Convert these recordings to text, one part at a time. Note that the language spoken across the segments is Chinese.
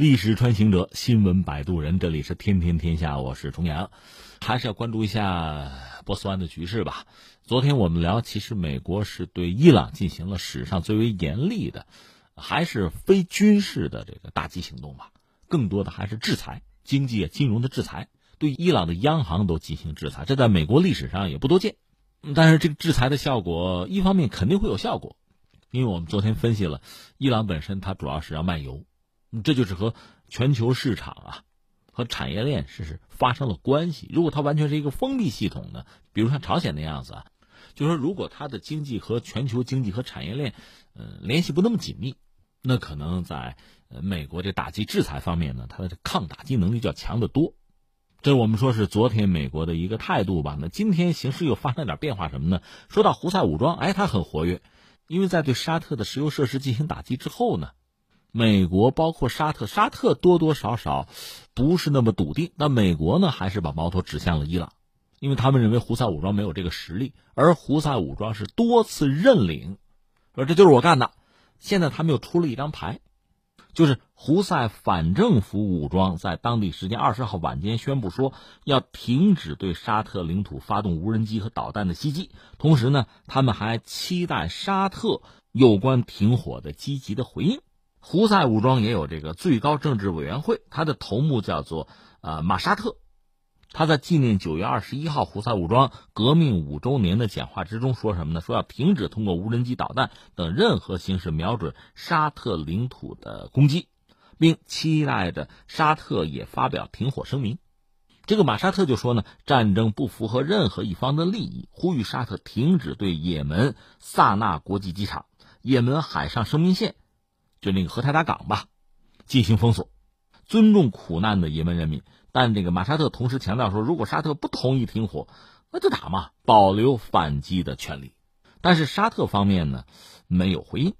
历史穿行者，新闻摆渡人，这里是天天天下，我是重阳，还是要关注一下波斯湾的局势吧。昨天我们聊，其实美国是对伊朗进行了史上最为严厉的，还是非军事的这个打击行动吧，更多的还是制裁，经济、金融的制裁，对伊朗的央行都进行制裁，这在美国历史上也不多见。但是这个制裁的效果，一方面肯定会有效果，因为我们昨天分析了，伊朗本身它主要是要卖油。这就是和全球市场啊，和产业链是是发生了关系。如果它完全是一个封闭系统呢，比如像朝鲜那样子啊，就说如果它的经济和全球经济和产业链，呃，联系不那么紧密，那可能在呃美国这打击制裁方面呢，它的抗打击能力就要强得多。这我们说是昨天美国的一个态度吧。那今天形势又发生点变化什么呢？说到胡塞武装，哎，它很活跃，因为在对沙特的石油设施进行打击之后呢。美国包括沙特，沙特多多少少不是那么笃定。那美国呢，还是把矛头指向了伊朗，因为他们认为胡塞武装没有这个实力，而胡塞武装是多次认领，说这就是我干的。现在他们又出了一张牌，就是胡塞反政府武装在当地时间二十号晚间宣布说要停止对沙特领土发动无人机和导弹的袭击，同时呢，他们还期待沙特有关停火的积极的回应。胡塞武装也有这个最高政治委员会，他的头目叫做呃马沙特，他在纪念九月二十一号胡塞武装革命五周年的讲话之中说什么呢？说要停止通过无人机、导弹等任何形式瞄准沙特领土的攻击，并期待着沙特也发表停火声明。这个马沙特就说呢，战争不符合任何一方的利益，呼吁沙特停止对也门萨那国际机场、也门海上生命线。就那个荷台达港吧，进行封锁，尊重苦难的也门人民。但这个马沙特同时强调说，如果沙特不同意停火，那就打嘛，保留反击的权利。但是沙特方面呢，没有回应。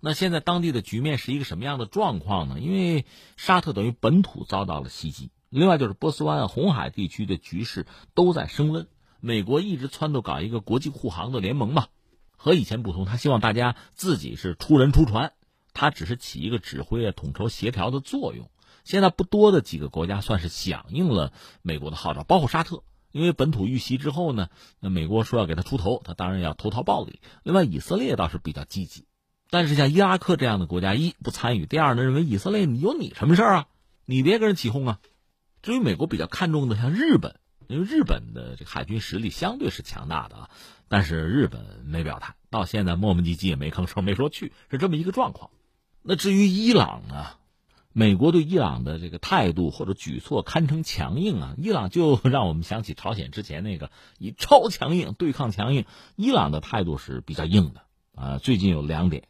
那现在当地的局面是一个什么样的状况呢？因为沙特等于本土遭到了袭击，另外就是波斯湾、红海地区的局势都在升温。美国一直撺掇搞一个国际护航的联盟嘛，和以前不同，他希望大家自己是出人出船。它只是起一个指挥啊、统筹协调的作用。现在不多的几个国家算是响应了美国的号召，包括沙特，因为本土遇袭之后呢，那美国说要给他出头，他当然要投桃报李。另外，以色列倒是比较积极，但是像伊拉克这样的国家，一不参与，第二呢，认为以色列你有你什么事儿啊？你别跟人起哄啊。至于美国比较看重的，像日本，因为日本的这个海军实力相对是强大的啊，但是日本没表态，到现在磨磨唧唧也没吭声，没说去，是这么一个状况。那至于伊朗呢？美国对伊朗的这个态度或者举措堪称强硬啊！伊朗就 让我们想起朝鲜之前那个以超强硬对抗强硬，伊朗的态度是比较硬的啊。最近有两点，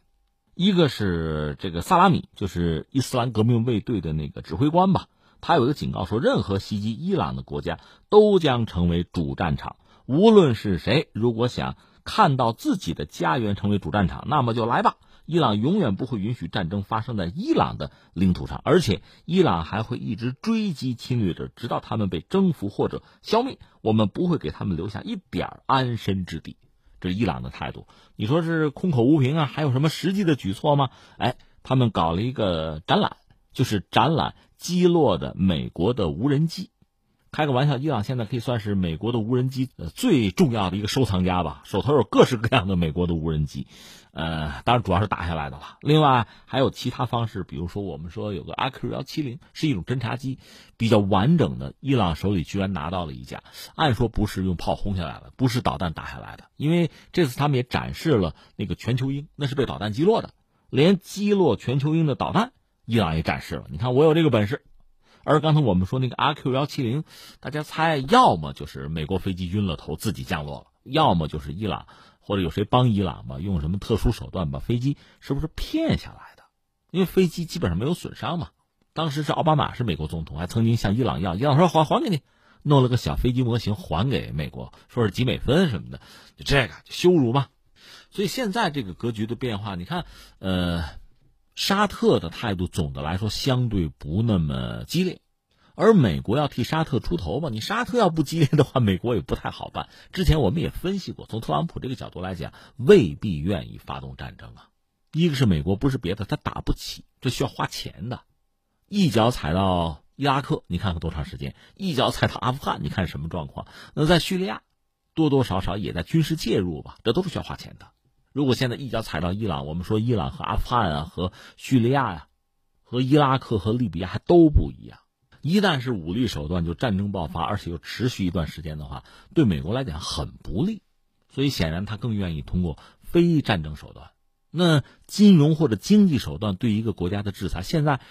一个是这个萨拉米，就是伊斯兰革命卫队的那个指挥官吧，他有一个警告说，任何袭击伊朗的国家都将成为主战场，无论是谁，如果想看到自己的家园成为主战场，那么就来吧。伊朗永远不会允许战争发生在伊朗的领土上，而且伊朗还会一直追击侵略者，直到他们被征服或者消灭。我们不会给他们留下一点安身之地。这是伊朗的态度。你说是空口无凭啊？还有什么实际的举措吗？哎，他们搞了一个展览，就是展览击落的美国的无人机。开个玩笑，伊朗现在可以算是美国的无人机呃最重要的一个收藏家吧，手头有各式各样的美国的无人机，呃，当然主要是打下来的了。另外还有其他方式，比如说我们说有个阿 Q 幺七零是一种侦察机，比较完整的，伊朗手里居然拿到了一架，按说不是用炮轰下来的，不是导弹打下来的，因为这次他们也展示了那个全球鹰，那是被导弹击落的，连击落全球鹰的导弹，伊朗也展示了，你看我有这个本事。而刚才我们说那个阿 Q 幺七零，大家猜，要么就是美国飞机晕了头自己降落了，要么就是伊朗或者有谁帮伊朗吧，用什么特殊手段把飞机是不是骗下来的？因为飞机基本上没有损伤嘛。当时是奥巴马是美国总统，还曾经向伊朗要，伊朗说还还给你，弄了个小飞机模型还给美国，说是几美分什么的，就这个羞辱嘛。所以现在这个格局的变化，你看，呃。沙特的态度总的来说相对不那么激烈，而美国要替沙特出头嘛？你沙特要不激烈的话，美国也不太好办。之前我们也分析过，从特朗普这个角度来讲，未必愿意发动战争啊。一个是美国不是别的，他打不起，这需要花钱的。一脚踩到伊拉克，你看看多长时间；一脚踩到阿富汗，你看什么状况？那在叙利亚，多多少少也在军事介入吧，这都是需要花钱的。如果现在一脚踩到伊朗，我们说伊朗和阿富汗啊，和叙利亚呀，和伊拉克和利比亚还都不一样。一旦是武力手段就战争爆发，而且又持续一段时间的话，对美国来讲很不利。所以显然他更愿意通过非战争手段。那金融或者经济手段对一个国家的制裁，现在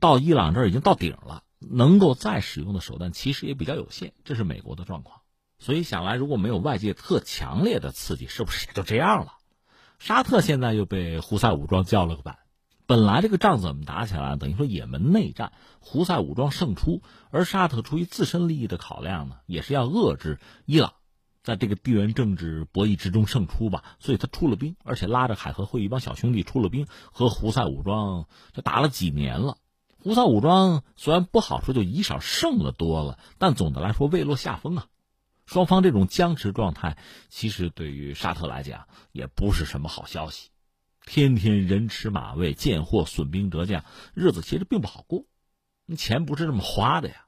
到伊朗这儿已经到顶了，能够再使用的手段其实也比较有限。这是美国的状况。所以想来，如果没有外界特强烈的刺激，是不是也就这样了？沙特现在又被胡塞武装叫了个板，本来这个仗怎么打起来，等于说也门内战，胡塞武装胜出，而沙特出于自身利益的考量呢，也是要遏制伊朗在这个地缘政治博弈之中胜出吧，所以他出了兵，而且拉着海合会一帮小兄弟出了兵，和胡塞武装就打了几年了。胡塞武装虽然不好说，就以少胜了多了，但总的来说未落下风啊。双方这种僵持状态，其实对于沙特来讲也不是什么好消息。天天人吃马喂，见货损兵折将，日子其实并不好过。钱不是这么花的呀。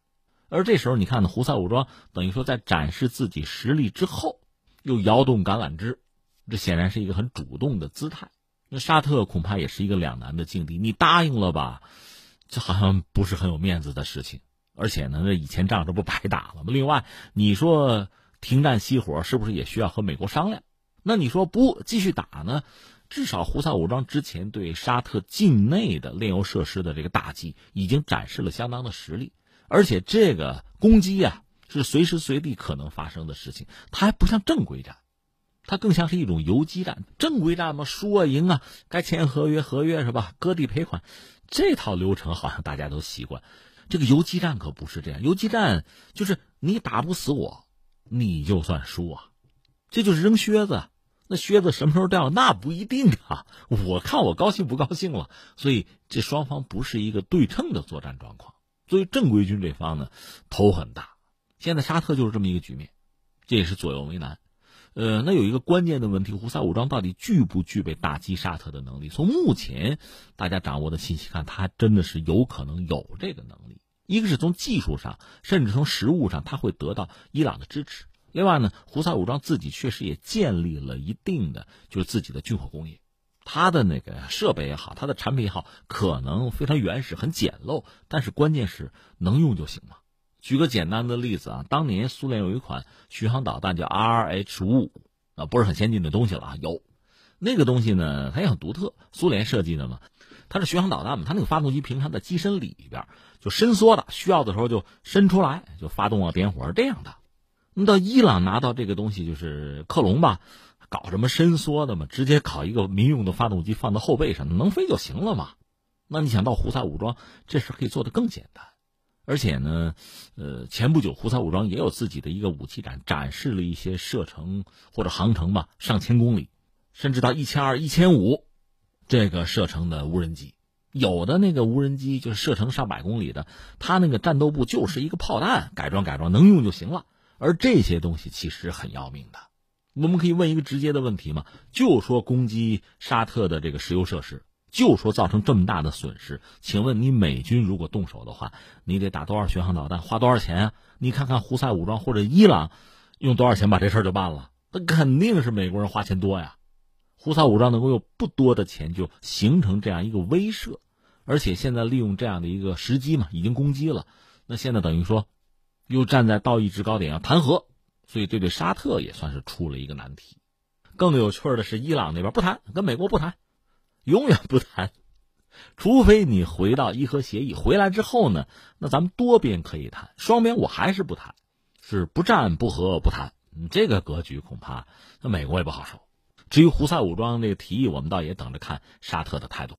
而这时候，你看呢，胡塞武装等于说在展示自己实力之后，又摇动橄榄枝，这显然是一个很主动的姿态。那沙特恐怕也是一个两难的境地。你答应了吧，这好像不是很有面子的事情。而且呢，那以前仗这不白打了吗？另外，你说停战熄火，是不是也需要和美国商量？那你说不继续打呢？至少胡塞武装之前对沙特境内的炼油设施的这个打击，已经展示了相当的实力。而且这个攻击呀，是随时随地可能发生的事情，它还不像正规战，它更像是一种游击战。正规战嘛，输啊赢啊，该签合约合约是吧？割地赔款，这套流程好像大家都习惯。这个游击战可不是这样，游击战就是你打不死我，你就算输啊，这就是扔靴子。那靴子什么时候掉？那不一定啊。我看我高兴不高兴了。所以这双方不是一个对称的作战状况。作为正规军这方呢，头很大。现在沙特就是这么一个局面，这也是左右为难。呃，那有一个关键的问题，胡塞武装到底具不具备打击沙特的能力？从目前大家掌握的信息看，他真的是有可能有这个能力。一个是从技术上，甚至从实物上，他会得到伊朗的支持。另外呢，胡塞武装自己确实也建立了一定的就是自己的军火工业，他的那个设备也好，他的产品也好，可能非常原始、很简陋，但是关键是能用就行嘛。举个简单的例子啊，当年苏联有一款巡航导弹叫 RH 五五啊，不是很先进的东西了啊。有那个东西呢，它也很独特，苏联设计的嘛。它是巡航导弹嘛，它那个发动机平常在机身里边就伸缩的，需要的时候就伸出来就发动啊点火是这样的。那到伊朗拿到这个东西就是克隆吧，搞什么伸缩的嘛，直接搞一个民用的发动机放到后背上能飞就行了嘛。那你想到胡塞武装，这事可以做得更简单。而且呢，呃，前不久胡塞武装也有自己的一个武器展，展示了一些射程或者航程吧，上千公里，甚至到一千二、一千五，这个射程的无人机，有的那个无人机就是射程上百公里的，它那个战斗部就是一个炮弹改装改装，能用就行了。而这些东西其实很要命的，我们可以问一个直接的问题吗？就说攻击沙特的这个石油设施。就说造成这么大的损失，请问你美军如果动手的话，你得打多少巡航导弹，花多少钱啊？你看看胡塞武装或者伊朗，用多少钱把这事儿就办了？那肯定是美国人花钱多呀。胡塞武装能够用不多的钱就形成这样一个威慑，而且现在利用这样的一个时机嘛，已经攻击了，那现在等于说又站在道义制高点要谈和，所以这对沙特也算是出了一个难题。更有趣的是，伊朗那边不谈，跟美国不谈。永远不谈，除非你回到伊核协议。回来之后呢，那咱们多边可以谈，双边我还是不谈，是不战不和不谈。这个格局恐怕那美国也不好受。至于胡塞武装这个提议，我们倒也等着看沙特的态度。